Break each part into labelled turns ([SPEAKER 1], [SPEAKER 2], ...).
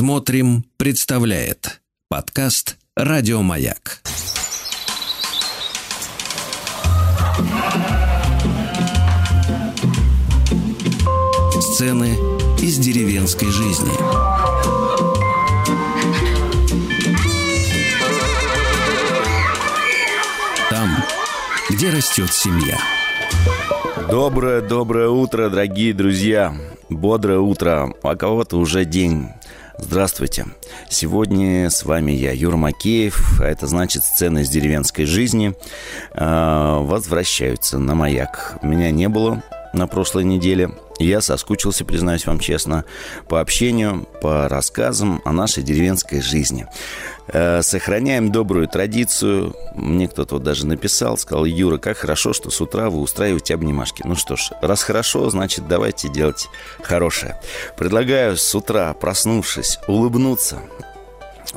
[SPEAKER 1] Смотрим, представляет подкаст Радиомаяк. Сцены из деревенской жизни. Там, где растет семья.
[SPEAKER 2] Доброе-доброе утро, дорогие друзья. Бодрое утро. А кого-то уже день. Здравствуйте. Сегодня с вами я, Юр Макеев, а это значит сцены из деревенской жизни э, возвращаются на маяк. Меня не было на прошлой неделе. Я соскучился, признаюсь вам честно, по общению, по рассказам о нашей деревенской жизни. Э, сохраняем добрую традицию. Мне кто-то вот даже написал, сказал, Юра, как хорошо, что с утра вы устраиваете обнимашки. Ну что ж, раз хорошо, значит, давайте делать хорошее. Предлагаю с утра, проснувшись, улыбнуться,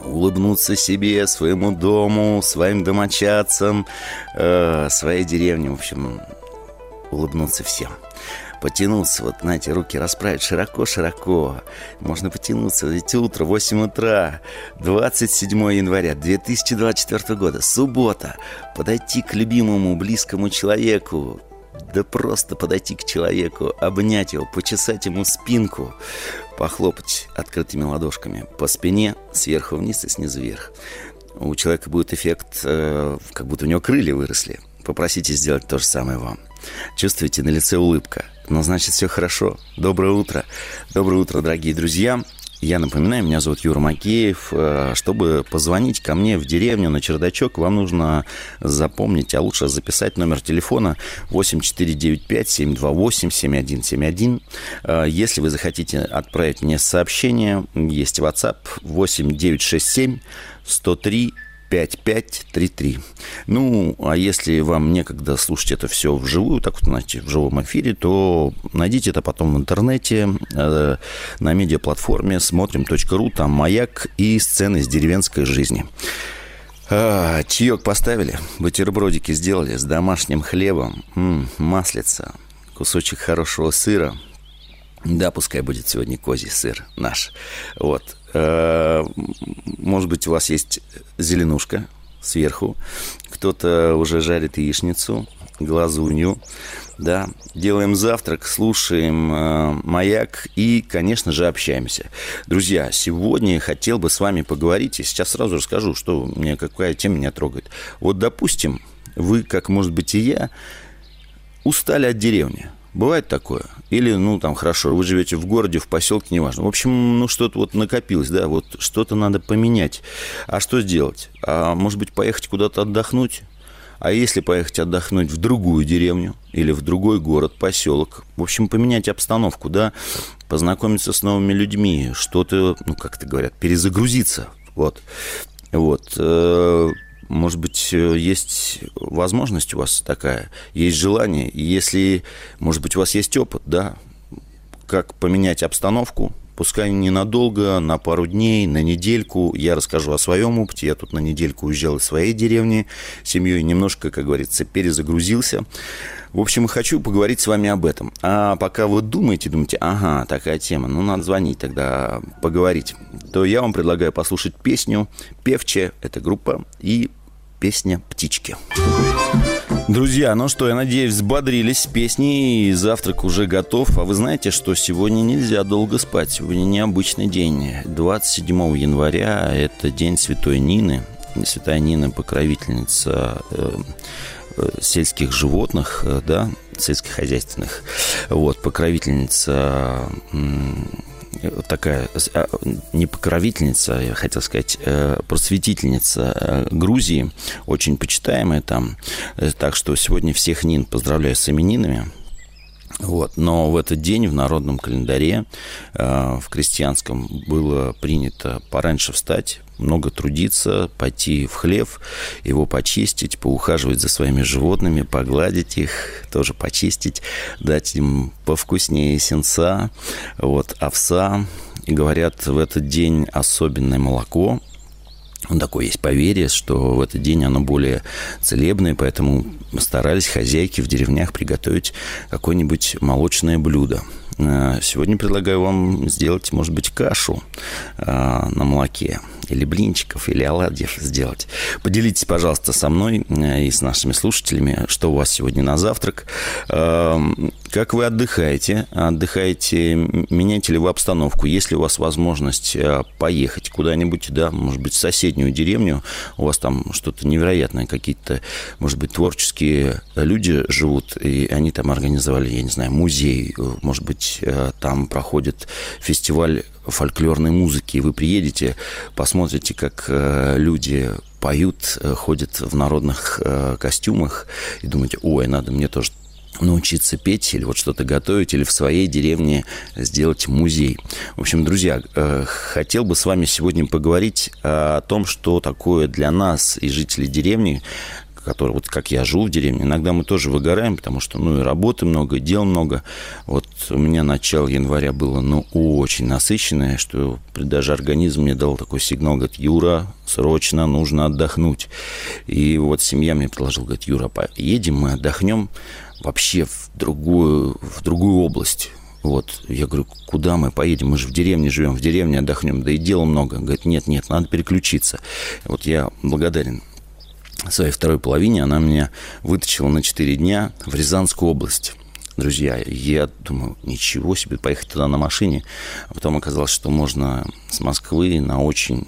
[SPEAKER 2] улыбнуться себе, своему дому, своим домочадцам, э, своей деревне, в общем, улыбнуться всем потянуться, вот, знаете, руки расправить широко-широко. Можно потянуться, ведь утро, 8 утра, 27 января 2024 года, суббота. Подойти к любимому, близкому человеку, да просто подойти к человеку, обнять его, почесать ему спинку, похлопать открытыми ладошками по спине сверху вниз и снизу вверх. У человека будет эффект, э, как будто у него крылья выросли. Попросите сделать то же самое вам. Чувствуете на лице улыбка. Ну, значит, все хорошо. Доброе утро. Доброе утро, дорогие друзья. Я напоминаю, меня зовут Юра Макеев. Э, чтобы позвонить ко мне в деревню на чердачок, вам нужно запомнить, а лучше записать номер телефона 8495-728-7171. Э, если вы захотите отправить мне сообщение, есть WhatsApp 8967 103 5533. Ну, а если вам некогда слушать это все вживую, так вот, знаете, в живом эфире, то найдите это потом в интернете, э, на медиаплатформе смотрим.ру, там «Маяк» и сцены из деревенской жизни. А, чаек поставили, бутербродики сделали с домашним хлебом, м-м, маслица, кусочек хорошего сыра. Да, пускай будет сегодня козий сыр наш. Вот. Э, может быть, у вас есть зеленушка сверху. Кто-то уже жарит яичницу, глазунью. Да, делаем завтрак, слушаем э, маяк и, конечно же, общаемся. Друзья, сегодня хотел бы с вами поговорить, и сейчас сразу расскажу, что мне какая тема меня трогает. Вот, допустим, вы, как может быть и я, устали от деревни. Бывает такое? Или, ну, там, хорошо, вы живете в городе, в поселке, неважно. В общем, ну, что-то вот накопилось, да, вот что-то надо поменять. А что сделать? А, может быть, поехать куда-то отдохнуть? А если поехать отдохнуть в другую деревню или в другой город, поселок, в общем, поменять обстановку, да, познакомиться с новыми людьми, что-то, ну, как это говорят, перезагрузиться, вот. Вот. Может быть, э, есть возможность у вас такая, есть желание. Если, может быть, у вас есть опыт, да, как поменять обстановку, пускай ненадолго, на пару дней, на недельку. Я расскажу о своем опыте. Я тут на недельку уезжал из своей деревни семьей, немножко, как говорится, перезагрузился. В общем, хочу поговорить с вами об этом. А пока вы думаете, думаете, ага, такая тема, ну, надо звонить тогда, поговорить, то я вам предлагаю послушать песню «Певче», это группа, и песня «Птички». Друзья, ну что, я надеюсь, взбодрились песни, и завтрак уже готов. А вы знаете, что сегодня нельзя долго спать. Сегодня необычный день. 27 января – это день Святой Нины. Святая Нина – покровительница э, э, сельских животных, э, да, сельскохозяйственных. Вот, покровительница такая а, не покровительница, я хотел сказать, э, просветительница э, Грузии, очень почитаемая там. Э, так что сегодня всех Нин поздравляю с именинами. Вот. Но в этот день в народном календаре, э, в крестьянском, было принято пораньше встать, много трудиться, пойти в хлев, его почистить, поухаживать за своими животными, погладить их, тоже почистить, дать им повкуснее сенца, вот, овса. И говорят, в этот день особенное молоко – Такое есть поверье, что в этот день оно более целебное, поэтому старались хозяйки в деревнях приготовить какое-нибудь молочное блюдо. Э, сегодня предлагаю вам сделать, может быть, кашу э, на молоке или блинчиков, или оладьев сделать. Поделитесь, пожалуйста, со мной э, и с нашими слушателями, что у вас сегодня на завтрак. Как вы отдыхаете? Отдыхаете, меняете ли вы обстановку? Есть ли у вас возможность э, поехать куда-нибудь, да, может быть, в соседнюю деревню? У вас там что-то невероятное, какие-то, может быть, творческие люди живут, и они там организовали, я не знаю, музей, может быть, э, там проходит фестиваль фольклорной музыки, и вы приедете, посмотрите, как э, люди поют, э, ходят в народных э, костюмах, и думаете, ой, надо мне тоже научиться петь или вот что-то готовить, или в своей деревне сделать музей. В общем, друзья, хотел бы с вами сегодня поговорить о том, что такое для нас и жителей деревни который, вот как я живу в деревне, иногда мы тоже выгораем, потому что, ну, и работы много, и дел много. Вот у меня начало января было, ну, очень насыщенное, что даже организм мне дал такой сигнал, говорит, Юра, срочно нужно отдохнуть. И вот семья мне предложила, говорит, Юра, поедем, мы отдохнем вообще в другую, в другую область. Вот, я говорю, куда мы поедем? Мы же в деревне живем, в деревне отдохнем, да и дела много. Говорит, нет, нет, надо переключиться. Вот я благодарен своей второй половине она меня вытащила на 4 дня в Рязанскую область. Друзья, я думаю, ничего себе, поехать туда на машине. А потом оказалось, что можно с Москвы на очень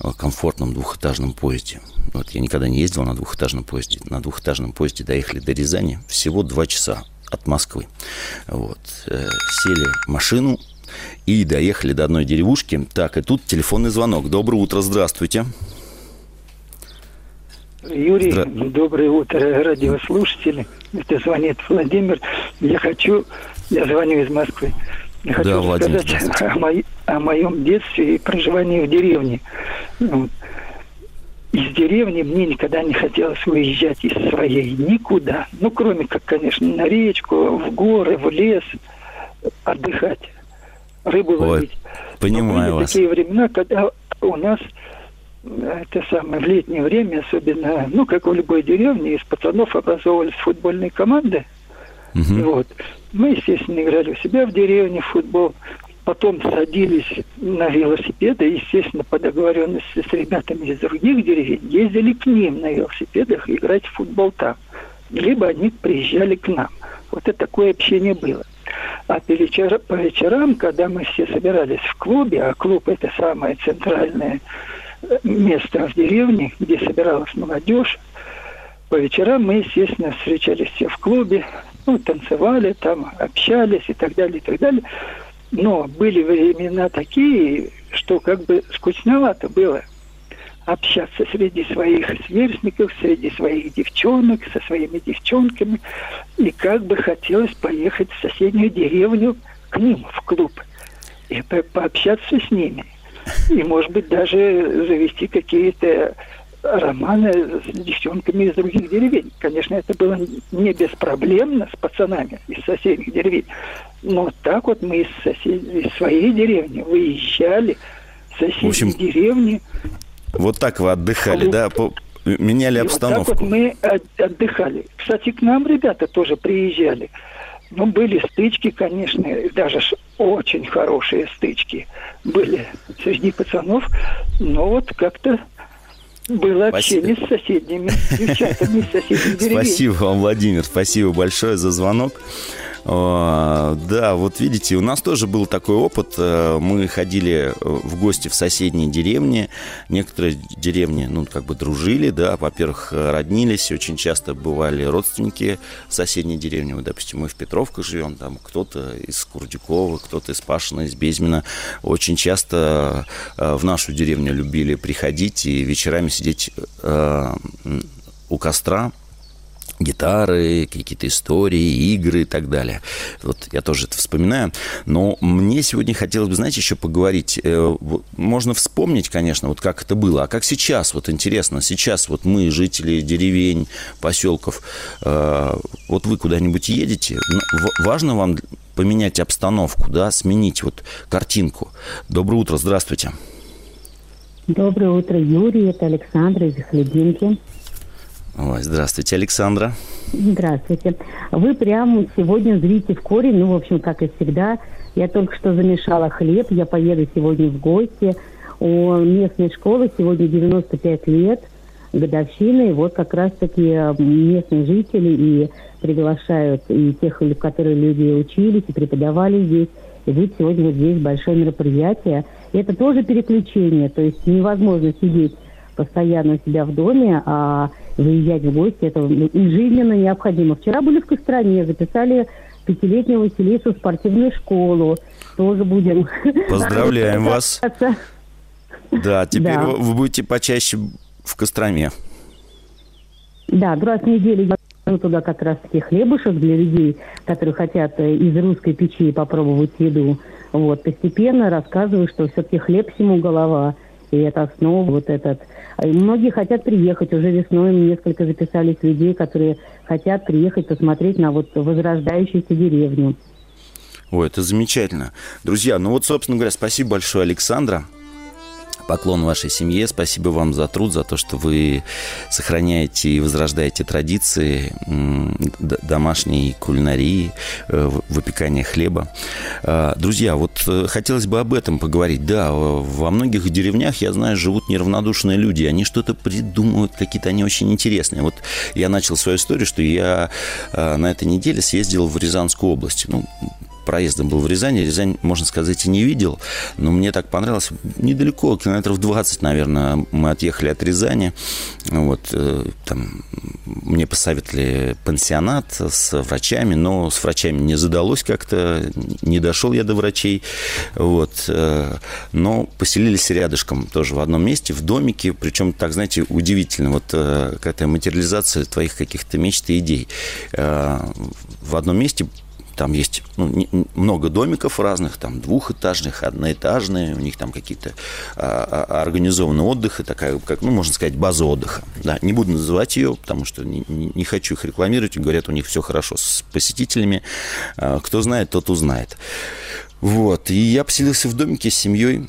[SPEAKER 2] э, комфортном двухэтажном поезде. Вот я никогда не ездил на двухэтажном поезде. На двухэтажном поезде доехали до Рязани всего два часа от Москвы. Вот. Э, сели в машину и доехали до одной деревушки. Так, и тут телефонный звонок. Доброе утро, здравствуйте.
[SPEAKER 3] Юрий, Здра... доброе утро, радиослушатели. Это звонит Владимир. Я хочу, я звоню из Москвы. Я хочу да, Владимир, сказать о, мо... о моем детстве и проживании в деревне. Из деревни мне никогда не хотелось уезжать из своей никуда. Ну, кроме как, конечно, на речку, в горы, в лес отдыхать, рыбу Ой, ловить.
[SPEAKER 2] Понимаю
[SPEAKER 3] Но
[SPEAKER 2] вас.
[SPEAKER 3] такие времена, когда у нас это самое, в летнее время, особенно, ну, как в любой деревне, из пацанов образовывались футбольные команды. Угу. Вот. Мы, естественно, играли у себя в деревне в футбол. Потом садились на велосипеды, естественно, по договоренности с ребятами из других деревень, ездили к ним на велосипедах играть в футбол там. Либо они приезжали к нам. Вот это такое общение было. А по, вечер, по вечерам, когда мы все собирались в клубе, а клуб это самое центральное место в деревне, где собиралась молодежь. По вечерам мы, естественно, встречались все в клубе, ну, танцевали там, общались и так далее, и так далее. Но были времена такие, что как бы скучновато было общаться среди своих сверстников, среди своих девчонок, со своими девчонками. И как бы хотелось поехать в соседнюю деревню к ним в клуб и пообщаться с ними – и, может быть, даже завести какие-то романы с девчонками из других деревень. Конечно, это было не беспроблемно с пацанами из соседних деревень, но так вот мы из, сосед... из своей деревни выезжали соседние в общем, деревни.
[SPEAKER 2] Вот так вы отдыхали, Клуб. да? По... Меняли обстановку.
[SPEAKER 3] вот так вот мы отдыхали. Кстати, к нам ребята тоже приезжали. Ну, были стычки, конечно, даже очень хорошие стычки были среди пацанов, но вот как-то было общение спасибо. с соседними девчатами из соседних
[SPEAKER 2] деревень. Спасибо вам, Владимир, спасибо большое за звонок. Да, вот видите, у нас тоже был такой опыт. Э, мы ходили э, в гости в соседние деревни. Некоторые деревни, ну, как бы дружили, да, во-первых, роднились. Очень часто бывали родственники в соседней деревне. Вот, допустим, мы в Петровках живем, там кто-то из Курдюкова, кто-то из Пашина, из Безьмина. Очень часто э, в нашу деревню любили приходить и вечерами сидеть у костра, гитары, какие-то истории, игры и так далее. Вот я тоже это вспоминаю. Но мне сегодня хотелось бы, знаете, еще поговорить. Э, можно вспомнить, конечно, вот как это было. А как сейчас? Вот интересно, сейчас вот мы, жители деревень, поселков, э, вот вы куда-нибудь едете, важно вам поменять обстановку, да, сменить вот картинку. Доброе утро, здравствуйте.
[SPEAKER 4] Доброе утро, Юрий. Это Александра из Хлебинки.
[SPEAKER 2] Ой, здравствуйте, Александра.
[SPEAKER 4] Здравствуйте. Вы прямо сегодня зрите в корень, ну, в общем, как и всегда. Я только что замешала хлеб, я поеду сегодня в гости. У местной школы сегодня 95 лет, годовщины. И вот как раз-таки местные жители и приглашают и тех, которые люди учились и преподавали здесь. И будет сегодня вот здесь большое мероприятие. И это тоже переключение, то есть невозможно сидеть постоянно у себя в доме, а выезжать в гости, это жизненно необходимо. Вчера были в Костроме, записали пятилетнего Василису в спортивную школу. Тоже будем...
[SPEAKER 2] Поздравляем вас. Да, теперь да. вы будете почаще в Костроме.
[SPEAKER 4] Да, раз в неделю я туда как раз-таки хлебушек для людей, которые хотят э, из русской печи попробовать еду. Вот, постепенно рассказываю, что все-таки хлеб всему голова – и это основа вот этот. И многие хотят приехать. Уже весной несколько записались людей, которые хотят приехать посмотреть на вот возрождающуюся деревню.
[SPEAKER 2] Ой, это замечательно. Друзья, ну вот, собственно говоря, спасибо большое, Александра поклон вашей семье. Спасибо вам за труд, за то, что вы сохраняете и возрождаете традиции домашней кулинарии, э, выпекания хлеба. А, друзья, вот э, хотелось бы об этом поговорить. Да, во многих деревнях, я знаю, живут неравнодушные люди. Они что-то придумывают, какие-то они очень интересные. Вот я начал свою историю, что я э, на этой неделе съездил в Рязанскую область. Ну, проездом был в Рязани. Рязань, можно сказать, и не видел, но мне так понравилось. Недалеко, километров 20, наверное, мы отъехали от Рязани. Вот, э, там, мне посоветовали пансионат с врачами, но с врачами не задалось как-то, не дошел я до врачей. Вот, э, но поселились рядышком, тоже в одном месте, в домике, причем, так, знаете, удивительно, вот э, какая-то материализация твоих каких-то мечт и идей. В одном месте там есть ну, не, много домиков разных, там двухэтажных, одноэтажные, у них там какие-то а, а, организованные отдыхи, такая, как, ну, можно сказать, база отдыха. Да, не буду называть ее, потому что не, не, хочу их рекламировать. Говорят, у них все хорошо с посетителями. А, кто знает, тот узнает. Вот. И я поселился в домике с семьей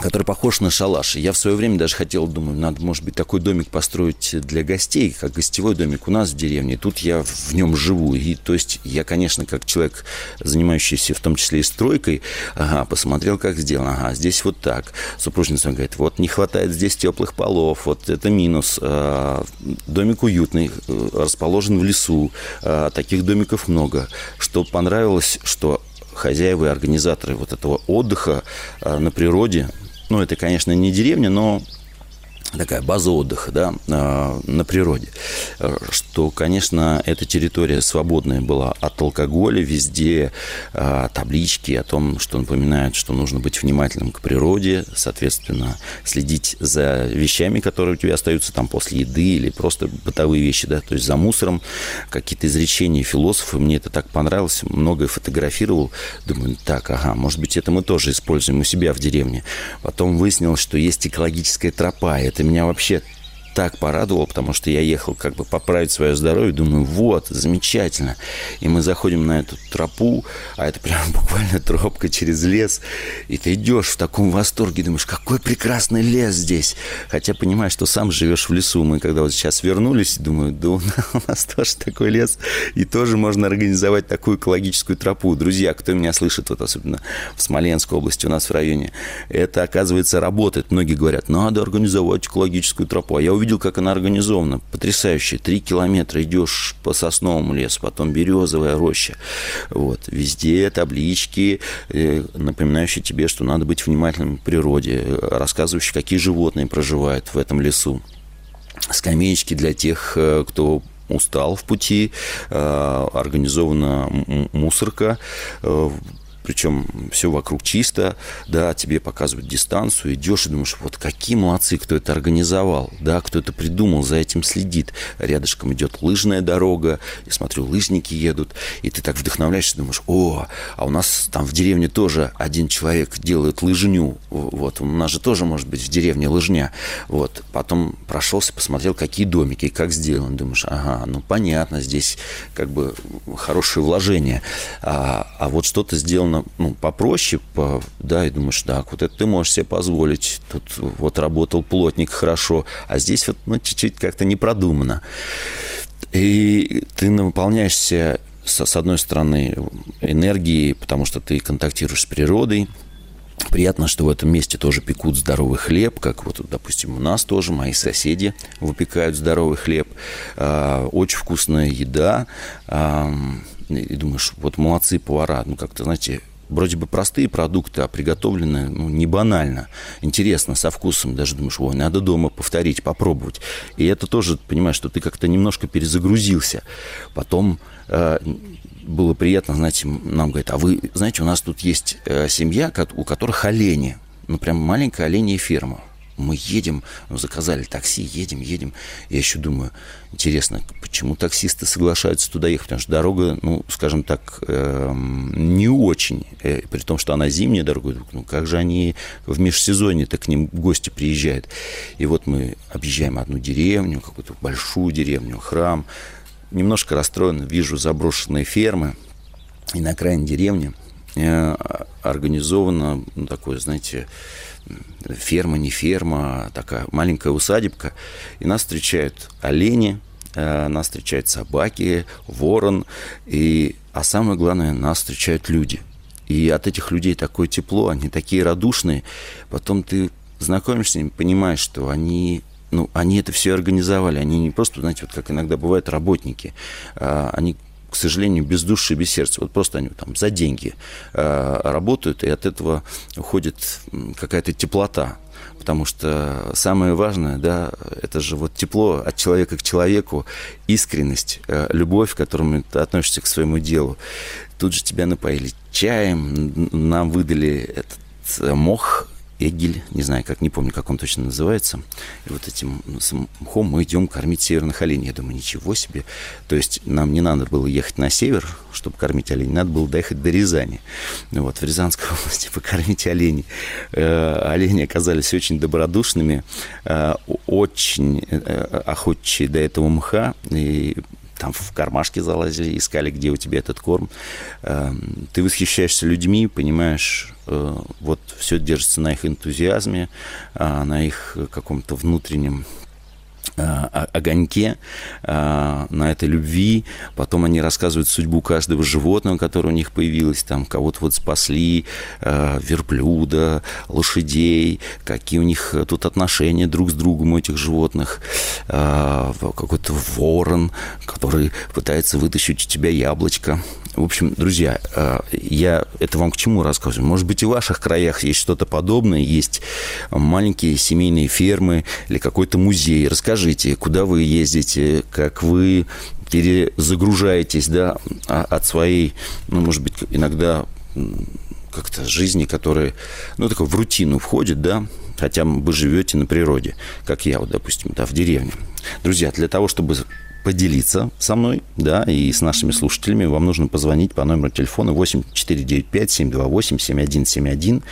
[SPEAKER 2] который похож на шалаш. Я в свое время даже хотел, думаю, надо, может быть, такой домик построить для гостей, как гостевой домик у нас в деревне. Тут я в нем живу. И, то есть, я, конечно, как человек, занимающийся в том числе и стройкой, ага, посмотрел, как сделано. Ага, здесь вот так. Супружница говорит, вот не хватает здесь теплых полов, вот это минус. А, домик уютный, э, расположен в лесу. А, таких домиков много. Что понравилось, что хозяева и организаторы вот этого отдыха а, на природе, ну, это, конечно, не деревня, но такая база отдыха да, а, на природе. Что, конечно, эта территория свободная была от алкоголя, везде а, таблички о том, что напоминают, что нужно быть внимательным к природе, соответственно, следить за вещами, которые у тебя остаются там после еды или просто бытовые вещи, да, то есть за мусором, какие-то изречения философов, мне это так понравилось, многое фотографировал, думаю, так, ага, может быть, это мы тоже используем у себя в деревне. Потом выяснилось, что есть экологическая тропа, это меня вообще так порадовал, потому что я ехал как бы поправить свое здоровье, думаю, вот, замечательно. И мы заходим на эту тропу, а это прям буквально тропка через лес, и ты идешь в таком восторге, думаешь, какой прекрасный лес здесь. Хотя понимаешь, что сам живешь в лесу. Мы когда вот сейчас вернулись, думаю, да у нас тоже такой лес, и тоже можно организовать такую экологическую тропу. Друзья, кто меня слышит, вот особенно в Смоленской области, у нас в районе, это, оказывается, работает. Многие говорят, надо организовать экологическую тропу. А я увидел увидел, как она организована. Потрясающе. Три километра идешь по сосновому лесу, потом березовая роща. Вот. Везде таблички, э, напоминающие тебе, что надо быть внимательным к природе, рассказывающие, какие животные проживают в этом лесу. Скамеечки для тех, э, кто устал в пути, э, организована мусорка, причем все вокруг чисто, да, тебе показывают дистанцию, идешь и думаешь, вот какие молодцы, кто это организовал, да, кто это придумал, за этим следит. Рядышком идет лыжная дорога, я смотрю, лыжники едут, и ты так вдохновляешься, думаешь, о, а у нас там в деревне тоже один человек делает лыжню, вот, у нас же тоже может быть в деревне лыжня, вот, потом прошелся, посмотрел, какие домики, как сделаны, думаешь, ага, ну понятно, здесь как бы хорошее вложение, а, а вот что-то сделано наверное, ну, попроще, по, да, и думаешь, так, вот это ты можешь себе позволить. Тут вот работал плотник хорошо, а здесь вот, ну, чуть-чуть как-то не продумано. И ты наполняешься, с одной стороны, энергией, потому что ты контактируешь с природой, Приятно, что в этом месте тоже пекут здоровый хлеб, как вот, допустим, у нас тоже, мои соседи выпекают здоровый хлеб. А, очень вкусная еда. И думаешь, вот молодцы повара, ну как-то, знаете, вроде бы простые продукты, а приготовленные ну, не банально, интересно, со вкусом. Даже думаешь, ой, надо дома повторить, попробовать. И это тоже, понимаешь, что ты как-то немножко перезагрузился. Потом э, было приятно, знаете, нам говорят, а вы, знаете, у нас тут есть э, семья, у которых олени, ну, прям маленькая оленья ферма. Мы едем, ну, заказали такси, едем, едем. Я еще думаю, интересно, почему таксисты соглашаются туда ехать? Потому что дорога, ну, скажем так, э, не очень. Э, при том, что она зимняя дорога. Ну, как же они в межсезонье-то к ним гости приезжают? И вот мы объезжаем одну деревню, какую-то большую деревню, храм немножко расстроен, вижу заброшенные фермы, и на окраине деревни э, организована, ну, такое, знаете, ферма, не ферма, а такая маленькая усадебка, и нас встречают олени, э, нас встречают собаки, ворон, и, а самое главное, нас встречают люди. И от этих людей такое тепло, они такие радушные. Потом ты знакомишься с ними, понимаешь, что они ну, они это все организовали. Они не просто, знаете, вот как иногда бывают работники, а, они к сожалению, без души, без сердца. Вот просто они там за деньги э, работают, и от этого уходит какая-то теплота. Потому что самое важное, да, это же вот тепло от человека к человеку, искренность, э, любовь, к которому ты относишься к своему делу. Тут же тебя напоили чаем, нам выдали этот э, мох Эгель, не знаю, как, не помню, как он точно называется. И вот этим мхом мы идем кормить северных оленей. Я думаю, ничего себе. То есть нам не надо было ехать на север, чтобы кормить оленей, надо было доехать до Рязани. Ну вот, в Рязанской области покормить оленей. Э, олени оказались очень добродушными, э, очень э, охотчие до этого мха. И там в кармашки залазили, искали, где у тебя этот корм. Эм, ты восхищаешься людьми, понимаешь, э, вот все держится на их энтузиазме, а, на их каком-то внутреннем Э, огоньке, э, на этой любви. Потом они рассказывают судьбу каждого животного, которое у них появилось. Там кого-то вот спасли, э, верблюда, лошадей, какие у них тут отношения друг с другом этих животных. Какой-то ворон, который пытается вытащить у тебя яблочко. В общем, друзья, я это вам к чему рассказываю? Может быть, и в ваших краях есть что-то подобное, есть маленькие семейные фермы или какой-то музей. Расскажите, расскажите, куда вы ездите, как вы перезагружаетесь, да, а, от своей, ну, может быть, иногда как-то жизни, которая, ну, такой в рутину входит, да, хотя вы живете на природе, как я, вот, допустим, да, в деревне. Друзья, для того, чтобы поделиться со мной, да, и с нашими слушателями, вам нужно позвонить по номеру телефона 8 495 728 7171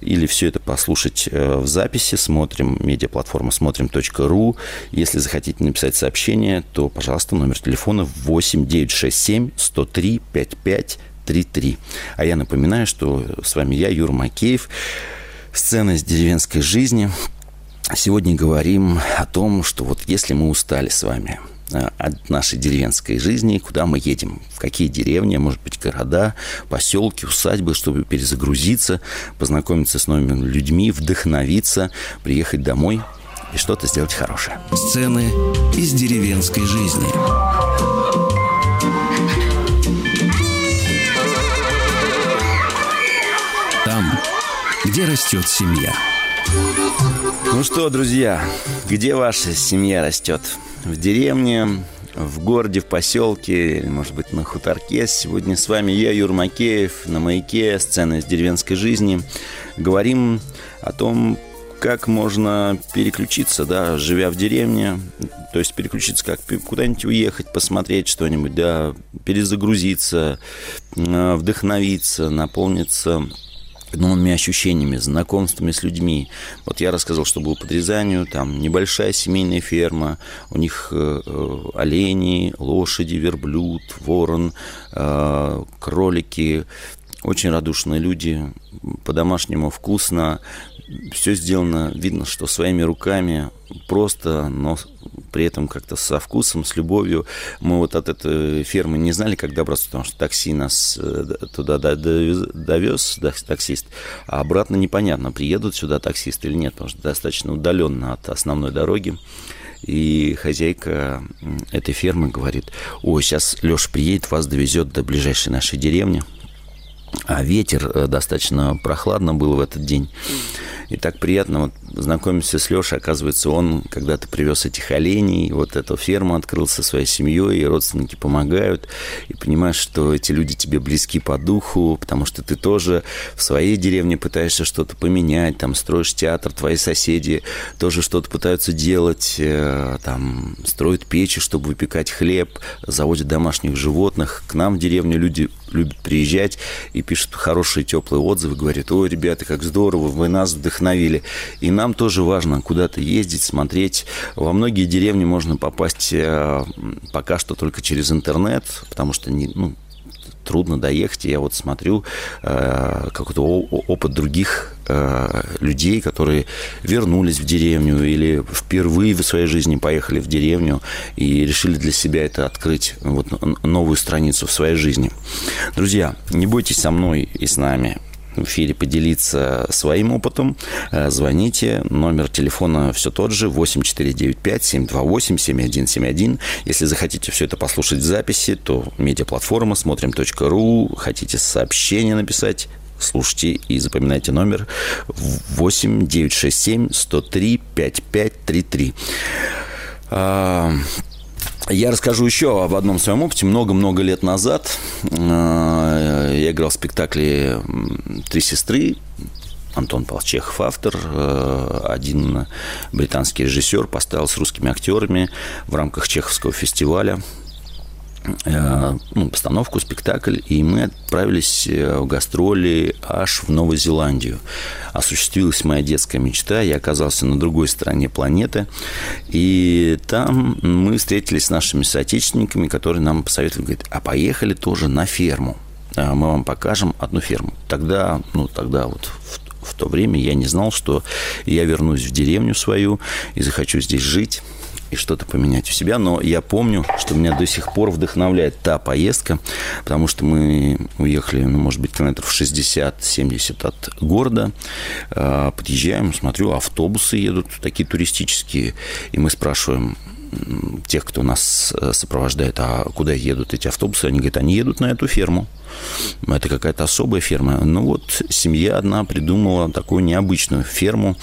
[SPEAKER 2] или все это послушать э, в записи. Смотрим, медиаплатформа смотрим.ру. Если захотите написать сообщение, то, пожалуйста, номер телефона 8 967 103 55 33. А я напоминаю, что с вами я, Юр Макеев. Сцена из деревенской жизни. Сегодня говорим о том, что вот если мы устали с вами – от нашей деревенской жизни, куда мы едем, в какие деревни, может быть, города, поселки, усадьбы, чтобы перезагрузиться, познакомиться с новыми людьми, вдохновиться, приехать домой и что-то сделать хорошее.
[SPEAKER 1] Сцены из деревенской жизни. Там, где растет семья.
[SPEAKER 2] Ну что, друзья, где ваша семья растет? В деревне, в городе, в поселке, или, может быть, на хуторке. Сегодня с вами я, Юр Макеев, на «Маяке», сцена из деревенской жизни. Говорим о том, как можно переключиться, да, живя в деревне, то есть переключиться, как куда-нибудь уехать, посмотреть что-нибудь, да, перезагрузиться, вдохновиться, наполниться новыми ощущениями, знакомствами с людьми. Вот я рассказал, что был под Рязанью, там небольшая семейная ферма, у них э, э, олени, лошади, верблюд, ворон, э, кролики, очень радушные люди, по-домашнему вкусно, все сделано, видно, что своими руками, просто, но при этом как-то со вкусом, с любовью. Мы вот от этой фермы не знали, как добраться, потому что такси нас э, туда довез, таксист, а обратно непонятно, приедут сюда таксисты или нет, потому что достаточно удаленно от основной дороги. И хозяйка этой фермы говорит, ой, сейчас Леша приедет, вас довезет до ближайшей нашей деревни. А ветер э, достаточно прохладно был в этот день. И так приятно вот знакомимся с Лешей. Оказывается, он когда-то привез этих оленей, вот эту ферму открыл со своей семьей, и родственники помогают. И понимаешь, что эти люди тебе близки по духу, потому что ты тоже в своей деревне пытаешься что-то поменять, там строишь театр, твои соседи тоже что-то пытаются делать, э, там строят печи, чтобы выпекать хлеб, заводят домашних животных. К нам в деревню люди любят приезжать и пишут хорошие теплые отзывы, говорят, ой, ребята, как здорово, вы нас вдохновили. И нам тоже важно куда-то ездить, смотреть. Во многие деревни можно попасть э, пока что только через интернет, потому что не, ну, трудно доехать. Я вот смотрю э, какой-то опыт других э, людей, которые вернулись в деревню или впервые в своей жизни поехали в деревню и решили для себя это открыть, вот новую страницу в своей жизни. Друзья, не бойтесь со мной и с нами в эфире поделиться своим опытом, э, звоните. Номер телефона все тот же 8495-728-7171. Если захотите все это послушать в записи, то медиаплатформа смотрим.ру. Хотите сообщение написать, слушайте и запоминайте номер 8 967 103 5533. Я расскажу еще об одном своем опыте. Много-много лет назад э, я играл в спектакле «Три сестры». Антон Полчехов автор, э, один британский режиссер поставил с русскими актерами в рамках Чеховского фестиваля ну, постановку, спектакль, и мы отправились э, в гастроли аж в Новую Зеландию. Осуществилась моя детская мечта, я оказался на другой стороне планеты, и там мы встретились с нашими соотечественниками, которые нам посоветовали, говорят, а поехали тоже на ферму, а мы вам покажем одну ферму. Тогда, ну, тогда вот в, в то время я не знал, что я вернусь в деревню свою и захочу здесь жить и что-то поменять у себя. Но я помню, что меня до сих пор вдохновляет та поездка, потому что мы уехали, ну, может быть, километров 60-70 от города. А, подъезжаем, смотрю, автобусы едут такие туристические, и мы спрашиваем, тех, кто нас э, сопровождает, а куда едут эти автобусы, они говорят, они едут на эту ферму. Это какая-то особая ферма. Ну вот семья одна придумала такую необычную ферму,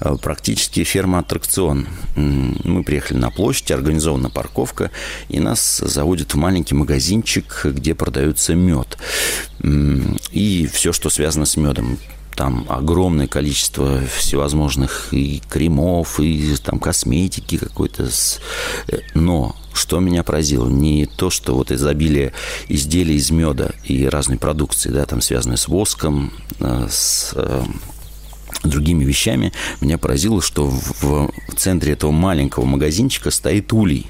[SPEAKER 2] э, практически ферма-аттракцион. Мы приехали на площадь, организована парковка, и нас заводят в маленький магазинчик, где продается мед. И все, что связано с медом там огромное количество всевозможных и кремов, и там косметики какой-то. Э, но что меня поразило, не то, что вот изобилие изделий из меда и разной продукции, да, там связанной с воском, э, с э, другими вещами, меня поразило, что в, центре этого маленького магазинчика стоит улей.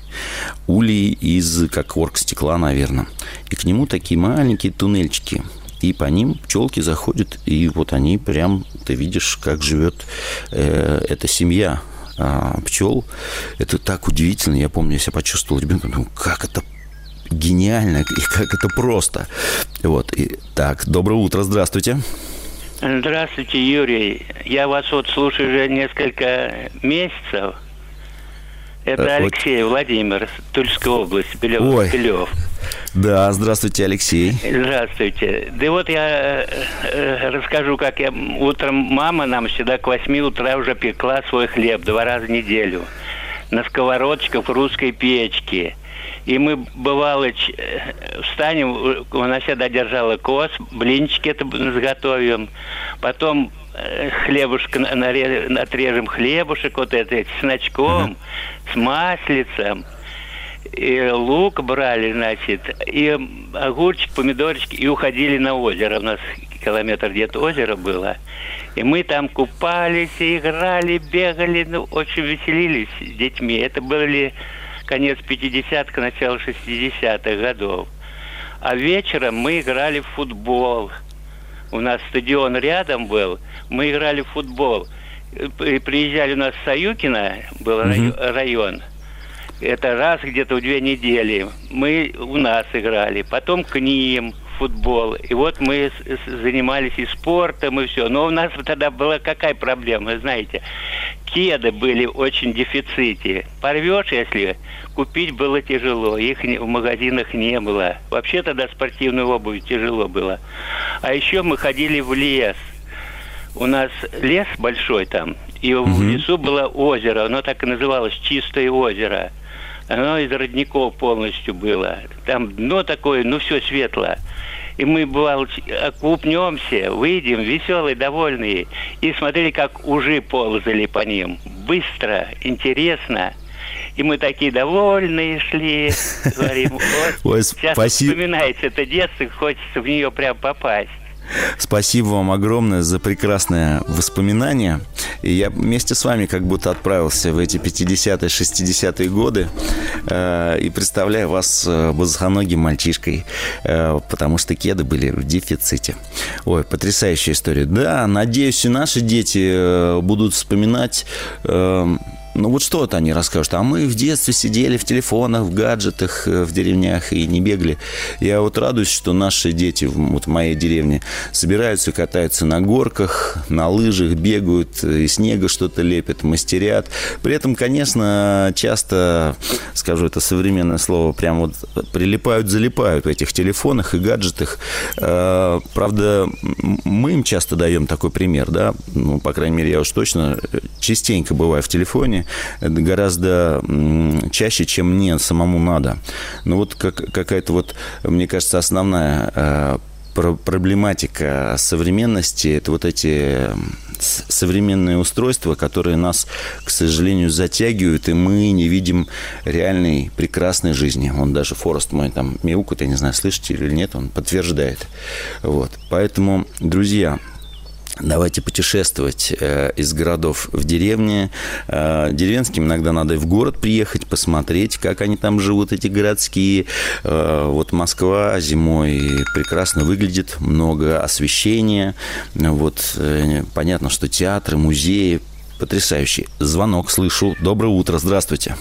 [SPEAKER 2] Улей из, как оргстекла, наверное. И к нему такие маленькие туннельчики – и по ним пчелки заходят, и вот они прям, ты видишь, как живет э, эта семья э, пчел. Это так удивительно. Я помню, я себя почувствовал ребенком, ну, как это гениально и как это просто. Вот. И, так, доброе утро, здравствуйте.
[SPEAKER 5] Здравствуйте, Юрий. Я вас вот слушаю уже несколько месяцев. Это э, Алексей вот. Владимир, Тульская область, Белев. Ой. Белев.
[SPEAKER 2] Да, здравствуйте, Алексей.
[SPEAKER 5] Здравствуйте. Да вот я э, расскажу, как я утром мама нам всегда к 8 утра уже пекла свой хлеб два раза в неделю на сковородочках в русской печке. И мы, бывало, э, встанем, она всегда держала кос, блинчики это заготовим. Потом хлебушка отрежем хлебушек вот это с начком, uh-huh. с маслицем и лук брали, значит, и огурчик, помидорчик, и уходили на озеро. У нас километр где-то озеро было. И мы там купались, играли, бегали, ну, очень веселились с детьми. Это были конец 50-х, начало 60-х годов. А вечером мы играли в футбол. У нас стадион рядом был, мы играли в футбол. И приезжали у нас в Саюкино, был угу. район – Это раз где-то в две недели. Мы у нас играли. Потом к ним футбол. И вот мы занимались и спортом, и все. Но у нас тогда была какая проблема, знаете? Кеды были очень в дефиците. Порвешь, если купить было тяжело. Их в магазинах не было. Вообще тогда спортивную обувь тяжело было. А еще мы ходили в лес. У нас лес большой там, и угу. в лесу было озеро, оно так и называлось Чистое озеро. Оно из родников полностью было. Там дно такое, ну все светло. И мы, бывало, окупнемся, выйдем, веселые, довольные. И смотрели, как ужи ползали по ним. Быстро, интересно. И мы такие довольные шли. Говорим, вот, Ой, сейчас спасибо. вспоминается это детство, хочется в нее прям попасть.
[SPEAKER 2] Спасибо вам огромное за прекрасное воспоминание. И я вместе с вами как будто отправился в эти 50-е, 60-е годы э, и представляю вас э, босоногим мальчишкой, э, потому что кеды были в дефиците. Ой, потрясающая история. Да, надеюсь, и наши дети э, будут вспоминать... Э, ну вот что-то они расскажут. А мы в детстве сидели в телефонах, в гаджетах э, в деревнях и не бегали. Я вот радуюсь, что наши дети вот в моей деревне собираются, катаются на горках, на лыжах, бегают, э, из снега что-то лепят, мастерят. При этом, конечно, часто, скажу это современное слово, прям вот прилипают, залипают в этих телефонах и гаджетах. Э, правда, мы им часто даем такой пример, да, ну, по крайней мере, я уж точно частенько бываю в телефоне, гораздо чаще, чем мне самому надо. Но вот как, какая-то вот, мне кажется, основная э, проблематика современности – это вот эти современные устройства, которые нас, к сожалению, затягивают, и мы не видим реальной прекрасной жизни. Он даже Форест мой там мяукает, я не знаю, слышите или нет, он подтверждает. Вот. Поэтому, друзья, Давайте путешествовать э, из городов в деревни. Э, деревенским иногда надо и в город приехать, посмотреть, как они там живут, эти городские. Э, вот Москва зимой прекрасно выглядит, много освещения. Вот понятно, что театры, музеи потрясающие. Звонок слышу. Доброе утро, здравствуйте.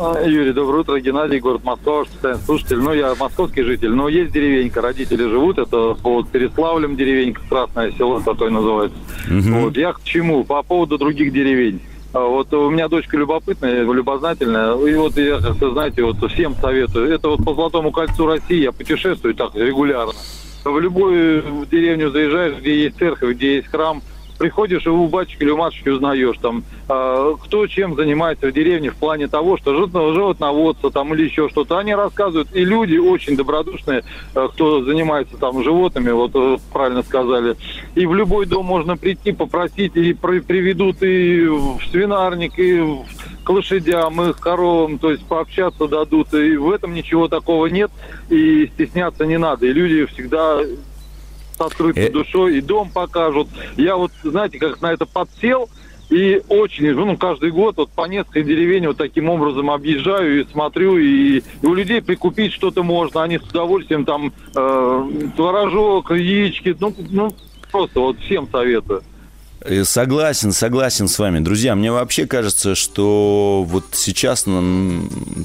[SPEAKER 6] А, Юрий, доброе утро. Геннадий, город Москва, постоянный слушатель. Ну, я московский житель, но есть деревенька, родители живут, это под Переславлем деревенька, Красное село такое называется. Угу. Вот, я к чему? По поводу других деревень. А, вот у меня дочка любопытная, любознательная, и вот я, как-то, знаете, вот всем советую. Это вот по Золотому кольцу России я путешествую так регулярно. В любую деревню заезжаешь, где есть церковь, где есть храм – приходишь и у батюшки или у матушки узнаешь, там, э, кто чем занимается в деревне в плане того, что животноводство там или еще что-то. Они рассказывают, и люди очень добродушные, э, кто занимается там животными, вот э, правильно сказали. И в любой дом можно прийти, попросить, и при, приведут и в свинарник, и в, к лошадям, и к коровам, то есть пообщаться дадут. И в этом ничего такого нет, и стесняться не надо. И люди всегда с открытой э... душой, и дом покажут. Я вот, знаете, как на это подсел, и очень, ну, каждый год вот по несколько деревень вот таким образом объезжаю и смотрю, и, и у людей прикупить что-то можно, они с удовольствием там э, творожок, яички, ну, ну, просто вот всем советую.
[SPEAKER 2] Э, согласен, согласен с вами. Друзья, мне вообще кажется, что вот сейчас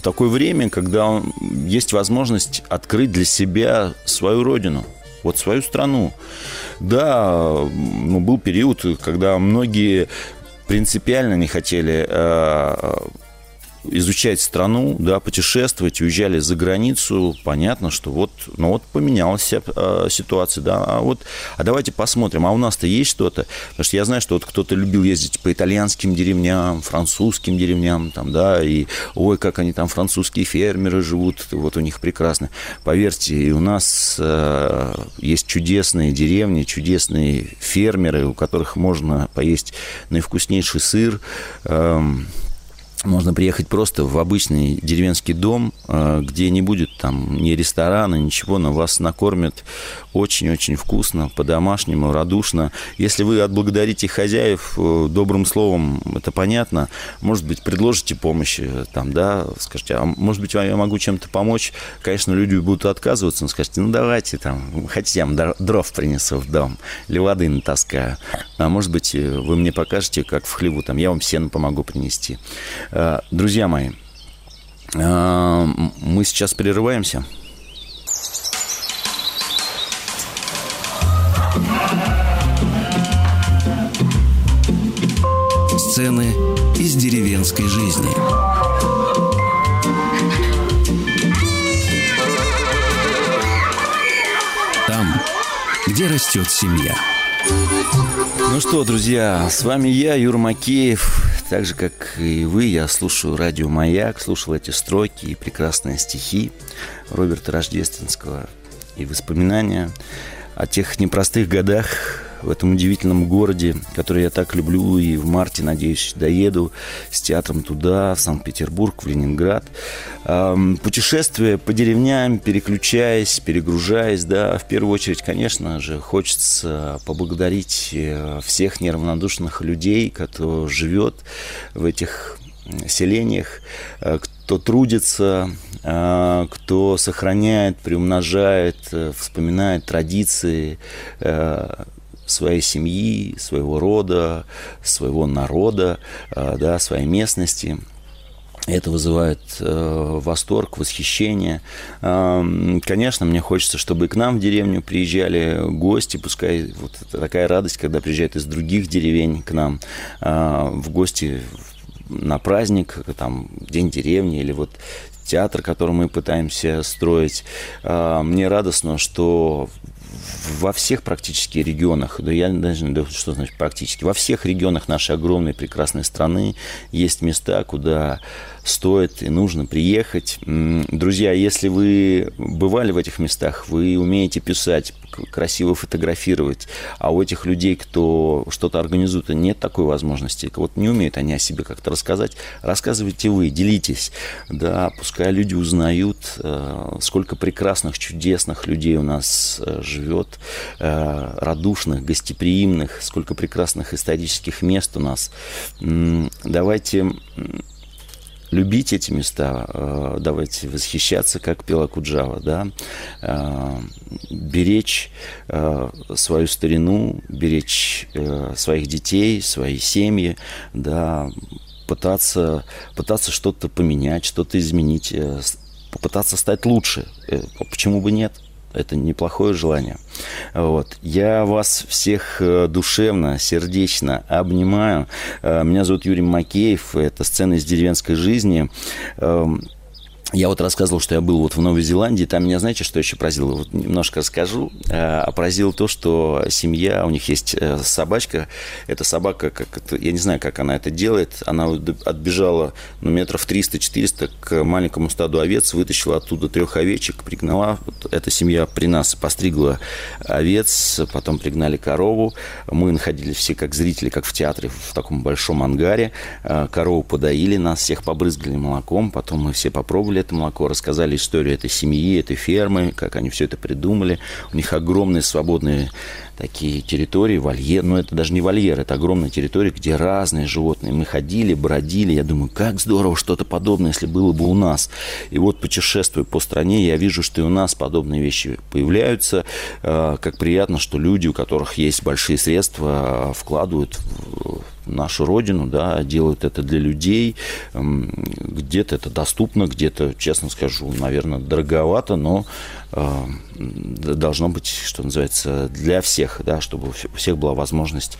[SPEAKER 2] такое время, когда есть возможность открыть для себя свою родину – вот свою страну. Да, ну, был период, когда многие принципиально не хотели э, изучать страну, да, путешествовать, уезжали за границу, понятно, что вот, ну вот поменялась э, ситуация, да, а вот, а давайте посмотрим, а у нас-то есть что-то, потому что я знаю, что вот кто-то любил ездить по итальянским деревням, французским деревням, там, да, и, ой, как они там, французские фермеры живут, вот у них прекрасно. Поверьте, и у нас э, есть чудесные деревни, чудесные фермеры, у которых можно поесть наивкуснейший сыр, э, можно приехать просто в обычный деревенский дом, э, где не будет там ни ресторана, ничего, но вас накормят очень-очень вкусно, по-домашнему, радушно. Если вы отблагодарите хозяев э, добрым словом, это понятно. Может быть, предложите помощь, э, там, да, скажите, а может быть, я могу чем-то помочь. Конечно, люди будут отказываться, но скажите, ну, давайте, там, хотите, я вам дров принесу в дом, или воды натаскаю. А может быть, вы мне покажете, как в хлеву, там, я вам сено помогу принести. Друзья мои, А, мы сейчас прерываемся.
[SPEAKER 1] Сцены из деревенской жизни. Там, где растет семья.
[SPEAKER 2] Ну что, друзья, с вами я, Юр Макеев. Так же, как и вы, я слушаю радио «Маяк», слушал эти строки и прекрасные стихи Роберта Рождественского и воспоминания о тех непростых годах в этом удивительном городе, который я так люблю, и в марте, надеюсь, доеду с театром туда, в Санкт-Петербург, в Ленинград. Путешествие по деревням, переключаясь, перегружаясь, да, в первую очередь, конечно же, хочется поблагодарить э, всех неравнодушных людей, кто живет в этих селениях, э, кто трудится, э, кто сохраняет, приумножает, вспоминает традиции, своей семьи, своего рода, своего народа, э, да, своей местности. Это вызывает э, восторг, восхищение. Э, конечно, мне хочется, чтобы и к нам в деревню приезжали гости, пускай вот такая радость, когда приезжают из других деревень к нам э, в гости на праздник, там, День деревни или вот театр, который мы пытаемся строить. Э, мне радостно, что во всех практически регионах, да я даже не знаю, что значит практически, во всех регионах нашей огромной прекрасной страны есть места, куда стоит и нужно приехать. Друзья, если вы бывали в этих местах, вы умеете писать, красиво фотографировать, а у этих людей, кто что-то организует, нет такой возможности, вот не умеют они о себе как-то рассказать, рассказывайте вы, делитесь, да, пускай люди узнают, э, сколько прекрасных, чудесных людей у нас э, живет, э, радушных, гостеприимных, сколько прекрасных исторических мест у нас. Давайте любить эти места, э, давайте восхищаться, как пела Куджава, да, э, беречь э, свою старину, беречь своих детей, свои семьи, да, пытаться, пытаться что-то поменять, что-то изменить, попытаться стать лучше. Почему бы нет? Это неплохое желание. Вот. Я вас всех э, душевно, сердечно обнимаю. Э, меня зовут Юрий Макеев. Это сцена из деревенской жизни. Я вот рассказывал, что я был вот в Новой Зеландии, там меня, знаете, что еще поразило? Вот немножко расскажу. А поразило то, что семья, у них есть э, собачка, эта собака, как это, я не знаю, как она это делает, она отбежала ну, метров 300-400 к маленькому стаду овец, вытащила оттуда трех овечек, пригнала. Вот эта семья при нас постригла овец, потом пригнали корову. Мы находились все как зрители, как в театре, в таком большом ангаре. Э, корову подоили, нас всех побрызгали молоком, потом мы все попробовали это молоко, рассказали историю этой семьи, этой фермы, как они все это придумали. У них огромные свободные такие территории, вольер, но это даже не вольер, это огромная территория, где разные животные. Мы ходили, бродили, я думаю, как здорово что-то подобное, если было бы у нас. И вот путешествуя по стране, я вижу, что и у нас подобные вещи появляются. Э, как приятно, что люди, у которых есть большие средства, вкладывают в нашу родину, да, делают это для людей. Где-то это доступно, где-то, честно скажу, наверное, дороговато, но э, должно быть, что называется, для всех, да, чтобы у всех была возможность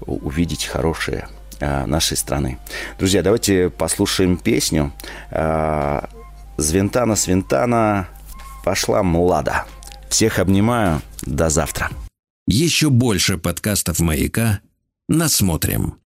[SPEAKER 2] увидеть хорошее э, нашей страны. Друзья, давайте послушаем песню. Э, Звентана Свинтана пошла млада. Всех обнимаю. До завтра.
[SPEAKER 1] Еще больше подкастов «Маяка» насмотрим.